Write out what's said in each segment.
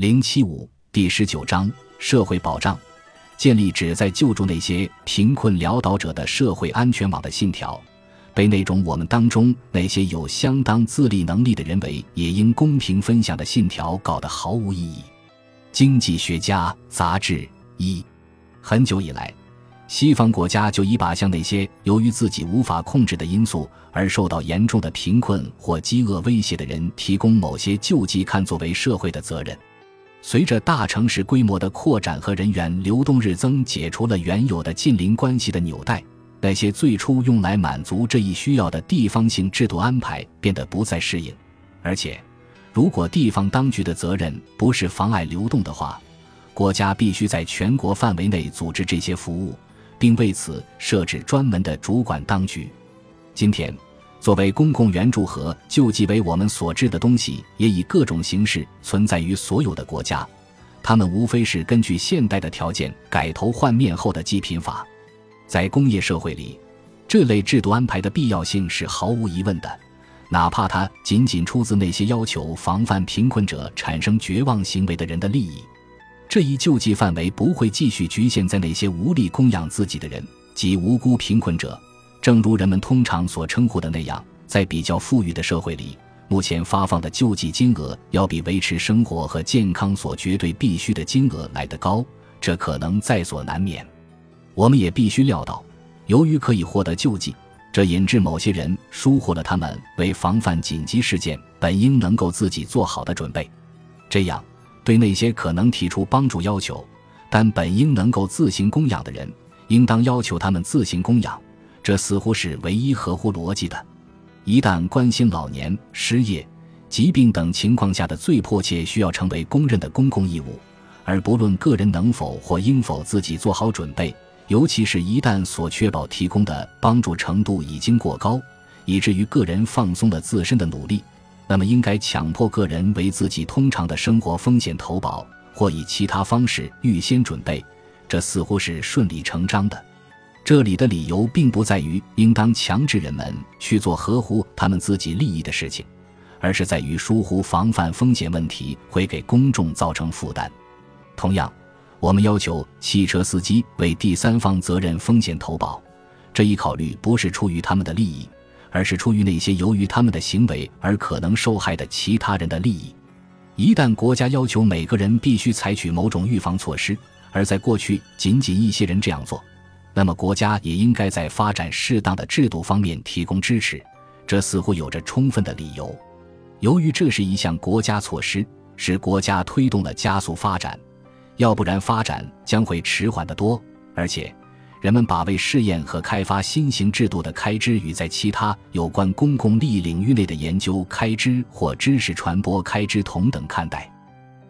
零七五第十九章社会保障，建立旨在救助那些贫困潦倒者的社会安全网的信条，被那种我们当中那些有相当自立能力的人为也应公平分享的信条搞得毫无意义。经济学家杂志一，很久以来。西方国家就已把向那些由于自己无法控制的因素而受到严重的贫困或饥饿威胁的人提供某些救济看作为社会的责任。随着大城市规模的扩展和人员流动日增，解除了原有的近邻关系的纽带，那些最初用来满足这一需要的地方性制度安排变得不再适应。而且，如果地方当局的责任不是妨碍流动的话，国家必须在全国范围内组织这些服务。并为此设置专门的主管当局。今天，作为公共援助和救济为我们所知的东西，也以各种形式存在于所有的国家。它们无非是根据现代的条件改头换面后的济贫法。在工业社会里，这类制度安排的必要性是毫无疑问的，哪怕它仅仅出自那些要求防范贫困者产生绝望行为的人的利益。这一救济范围不会继续局限在那些无力供养自己的人及无辜贫困者，正如人们通常所称呼的那样，在比较富裕的社会里，目前发放的救济金额要比维持生活和健康所绝对必须的金额来得高，这可能在所难免。我们也必须料到，由于可以获得救济，这引致某些人疏忽了他们为防范紧急事件本应能够自己做好的准备，这样。对那些可能提出帮助要求，但本应能够自行供养的人，应当要求他们自行供养，这似乎是唯一合乎逻辑的。一旦关心老年、失业、疾病等情况下的最迫切需要成为公认的公共义务，而不论个人能否或应否自己做好准备，尤其是一旦所确保提供的帮助程度已经过高，以至于个人放松了自身的努力。那么，应该强迫个人为自己通常的生活风险投保，或以其他方式预先准备，这似乎是顺理成章的。这里的理由并不在于应当强制人们去做合乎他们自己利益的事情，而是在于疏忽防范风险问题会给公众造成负担。同样，我们要求汽车司机为第三方责任风险投保，这一考虑不是出于他们的利益。而是出于那些由于他们的行为而可能受害的其他人的利益。一旦国家要求每个人必须采取某种预防措施，而在过去仅仅一些人这样做，那么国家也应该在发展适当的制度方面提供支持。这似乎有着充分的理由。由于这是一项国家措施，使国家推动了加速发展，要不然发展将会迟缓得多，而且。人们把为试验和开发新型制度的开支与在其他有关公共利益领域内的研究开支或知识传播开支同等看待，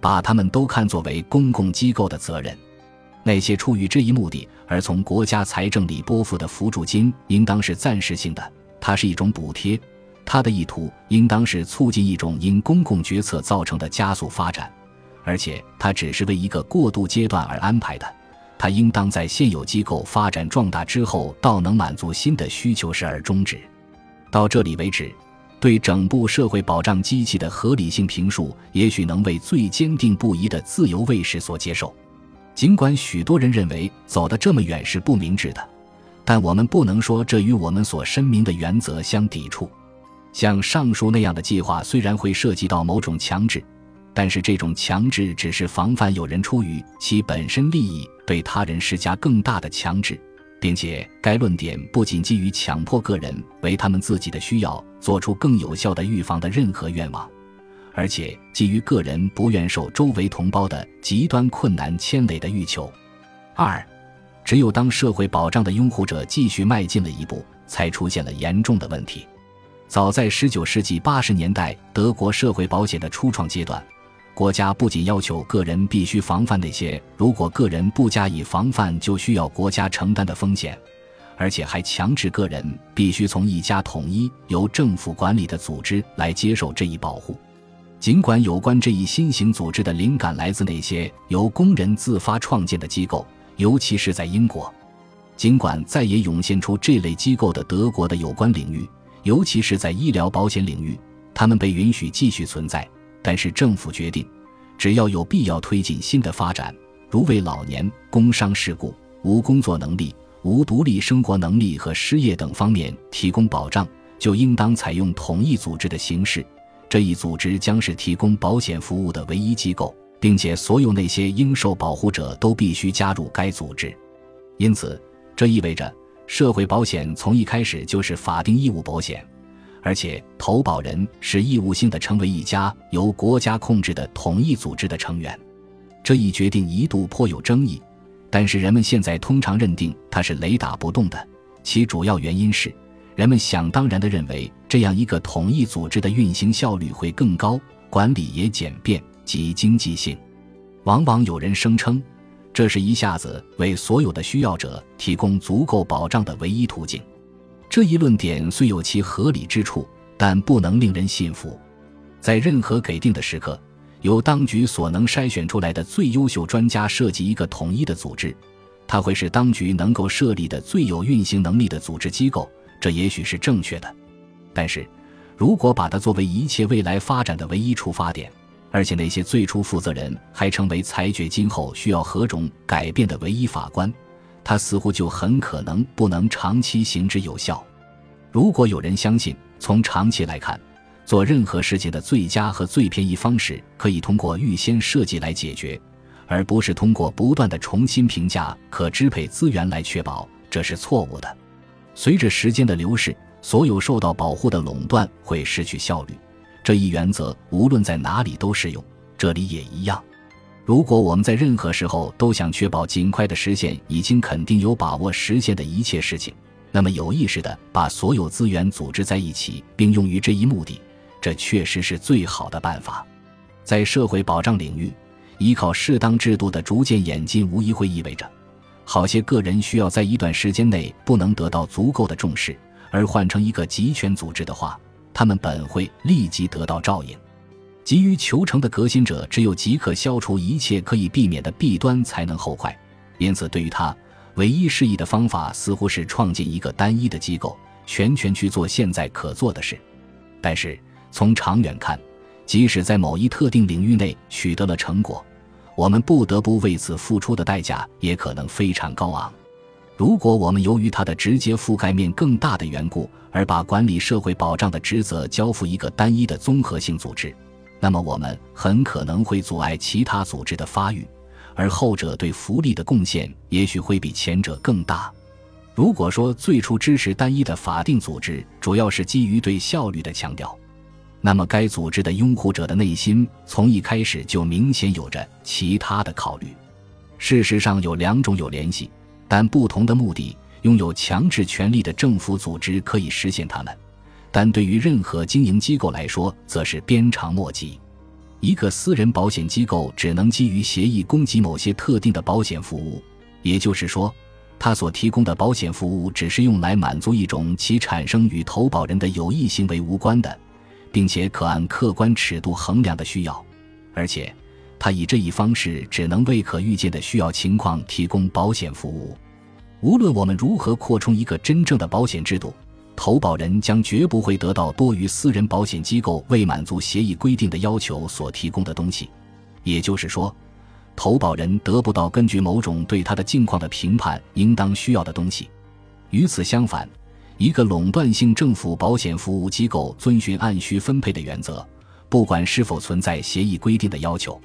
把他们都看作为公共机构的责任。那些出于这一目的而从国家财政里拨付的扶助金，应当是暂时性的，它是一种补贴，它的意图应当是促进一种因公共决策造成的加速发展，而且它只是为一个过渡阶段而安排的。它应当在现有机构发展壮大之后，到能满足新的需求时而终止。到这里为止，对整部社会保障机器的合理性评述，也许能为最坚定不移的自由卫士所接受。尽管许多人认为走得这么远是不明智的，但我们不能说这与我们所申明的原则相抵触。像上述那样的计划，虽然会涉及到某种强制。但是这种强制只是防范有人出于其本身利益对他人施加更大的强制，并且该论点不仅基于强迫个人为他们自己的需要做出更有效的预防的任何愿望，而且基于个人不愿受周围同胞的极端困难牵累的欲求。二，只有当社会保障的拥护者继续迈进了一步，才出现了严重的问题。早在19世纪80年代，德国社会保险的初创阶段。国家不仅要求个人必须防范那些如果个人不加以防范就需要国家承担的风险，而且还强制个人必须从一家统一由政府管理的组织来接受这一保护。尽管有关这一新型组织的灵感来自那些由工人自发创建的机构，尤其是在英国，尽管再也涌现出这类机构的德国的有关领域，尤其是在医疗保险领域，他们被允许继续存在。但是政府决定，只要有必要推进新的发展，如为老年、工伤事故、无工作能力、无独立生活能力和失业等方面提供保障，就应当采用统一组织的形式。这一组织将是提供保险服务的唯一机构，并且所有那些应受保护者都必须加入该组织。因此，这意味着社会保险从一开始就是法定义务保险，而且投保人是义务性的成为一家由国家控制的统一组织的成员。这一决定一度颇有争议，但是人们现在通常认定它是雷打不动的。其主要原因是。人们想当然地认为，这样一个统一组织的运行效率会更高，管理也简便及经济性。往往有人声称，这是一下子为所有的需要者提供足够保障的唯一途径。这一论点虽有其合理之处，但不能令人信服。在任何给定的时刻，由当局所能筛选出来的最优秀专家设计一个统一的组织，它会是当局能够设立的最有运行能力的组织机构。这也许是正确的，但是，如果把它作为一切未来发展的唯一出发点，而且那些最初负责人还成为裁决今后需要何种改变的唯一法官，它似乎就很可能不能长期行之有效。如果有人相信从长期来看，做任何事情的最佳和最便宜方式可以通过预先设计来解决，而不是通过不断的重新评价可支配资源来确保，这是错误的。随着时间的流逝，所有受到保护的垄断会失去效率。这一原则无论在哪里都适用，这里也一样。如果我们在任何时候都想确保尽快的实现已经肯定有把握实现的一切事情，那么有意识的把所有资源组织在一起并用于这一目的，这确实是最好的办法。在社会保障领域，依靠适当制度的逐渐演进，无疑会意味着。好些个人需要在一段时间内不能得到足够的重视，而换成一个集权组织的话，他们本会立即得到照应。急于求成的革新者只有即刻消除一切可以避免的弊端才能后快，因此对于他唯一适宜的方法似乎是创建一个单一的机构，全权去做现在可做的事。但是从长远看，即使在某一特定领域内取得了成果。我们不得不为此付出的代价也可能非常高昂。如果我们由于它的直接覆盖面更大的缘故，而把管理社会保障的职责交付一个单一的综合性组织，那么我们很可能会阻碍其他组织的发育，而后者对福利的贡献也许会比前者更大。如果说最初支持单一的法定组织，主要是基于对效率的强调。那么，该组织的拥护者的内心从一开始就明显有着其他的考虑。事实上，有两种有联系但不同的目的。拥有强制权力的政府组织可以实现它们，但对于任何经营机构来说，则是鞭长莫及。一个私人保险机构只能基于协议供给某些特定的保险服务，也就是说，它所提供的保险服务只是用来满足一种其产生与投保人的有益行为无关的。并且可按客观尺度衡量的需要，而且，他以这一方式只能为可预见的需要情况提供保险服务。无论我们如何扩充一个真正的保险制度，投保人将绝不会得到多于私人保险机构为满足协议规定的要求所提供的东西。也就是说，投保人得不到根据某种对他的境况的评判应当需要的东西。与此相反。一个垄断性政府保险服务机构遵循按需分配的原则，不管是否存在协议规定的要求。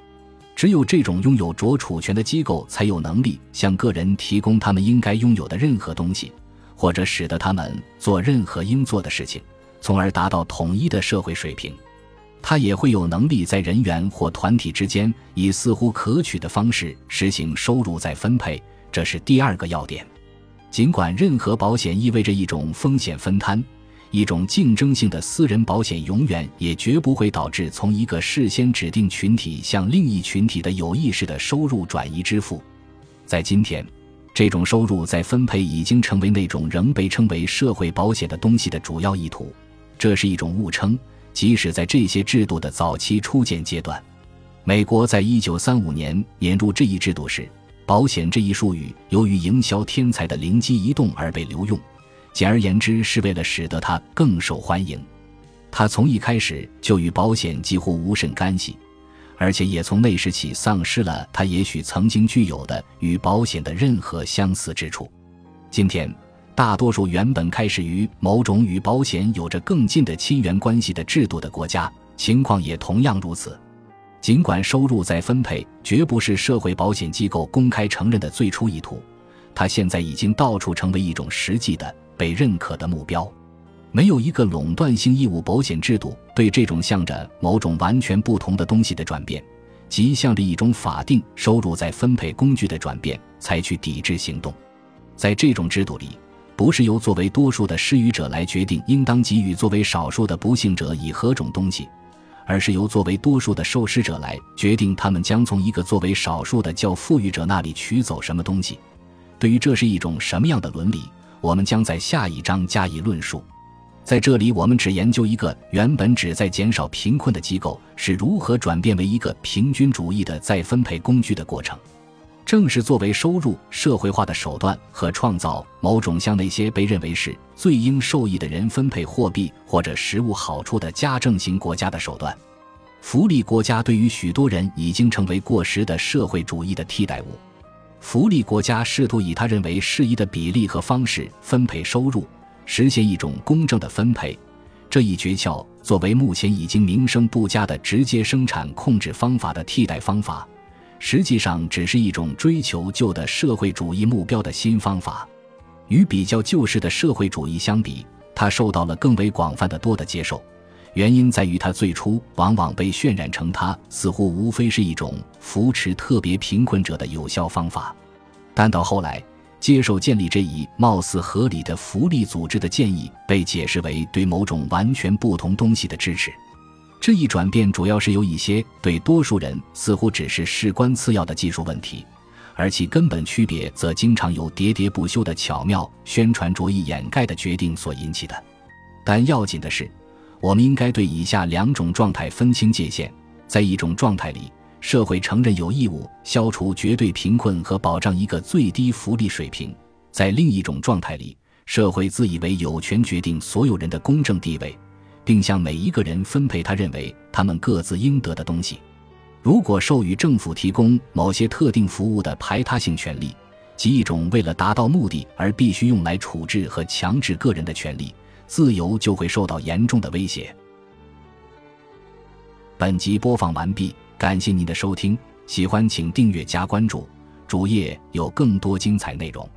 只有这种拥有着处权的机构才有能力向个人提供他们应该拥有的任何东西，或者使得他们做任何应做的事情，从而达到统一的社会水平。他也会有能力在人员或团体之间以似乎可取的方式实行收入再分配，这是第二个要点。尽管任何保险意味着一种风险分摊，一种竞争性的私人保险永远也绝不会导致从一个事先指定群体向另一群体的有意识的收入转移支付。在今天，这种收入再分配已经成为那种仍被称为社会保险的东西的主要意图。这是一种误称，即使在这些制度的早期初建阶段，美国在一九三五年引入这一制度时。保险这一术语由于营销天才的灵机一动而被留用，简而言之是为了使得它更受欢迎。它从一开始就与保险几乎无甚干系，而且也从那时起丧失了它也许曾经具有的与保险的任何相似之处。今天，大多数原本开始于某种与保险有着更近的亲缘关系的制度的国家，情况也同样如此。尽管收入再分配绝不是社会保险机构公开承认的最初意图，它现在已经到处成为一种实际的、被认可的目标。没有一个垄断性义务保险制度对这种向着某种完全不同的东西的转变，即向着一种法定收入再分配工具的转变，采取抵制行动。在这种制度里，不是由作为多数的施予者来决定应当给予作为少数的不幸者以何种东西，而是由作为多数的受施者来决定他们将从一个作为少数的较富裕者那里取走什么东西。对于这是一种什么样的伦理，我们将在下一章加以论述。在这里，我们只研究一个原本旨在减少贫困的机构是如何转变为一个平均主义的再分配工具的过程。正是作为收入社会化的手段和创造某种向那些被认为是最应受益的人分配货币或者实物好处的家政型国家的手段。福利国家对于许多人已经成为过时的社会主义的替代物。福利国家试图以他认为适宜的比例和方式分配收入。实现一种公正的分配，这一诀窍作为目前已经名声不佳的直接生产控制方法的替代方法，实际上只是一种追求旧的社会主义目标的新方法。与比较旧式的社会主义相比，它受到了更为广泛的多的接受。原因在于它最初往往被渲染成它似乎无非是一种扶持特别贫困者的有效方法，但到后来。接受建立这一貌似合理的福利组织的建议，被解释为对某种完全不同东西的支持。这一转变主要是由一些对多数人似乎只是事关次要的技术问题，而其根本区别则经常由喋喋不休的巧妙宣传着意掩盖的决定所引起的。但要紧的是，我们应该对以下两种状态分清界限：在一种状态里。社会承认有义务消除绝对贫困和保障一个最低福利水平，在另一种状态里，社会自以为有权决定所有人的公正地位，并向每一个人分配他认为他们各自应得的东西。如果授予政府提供某些特定服务的排他性权利，即一种为了达到目的而必须用来处置和强制个人的权利，自由就会受到严重的威胁。本集播放完毕。感谢您的收听，喜欢请订阅加关注，主页有更多精彩内容。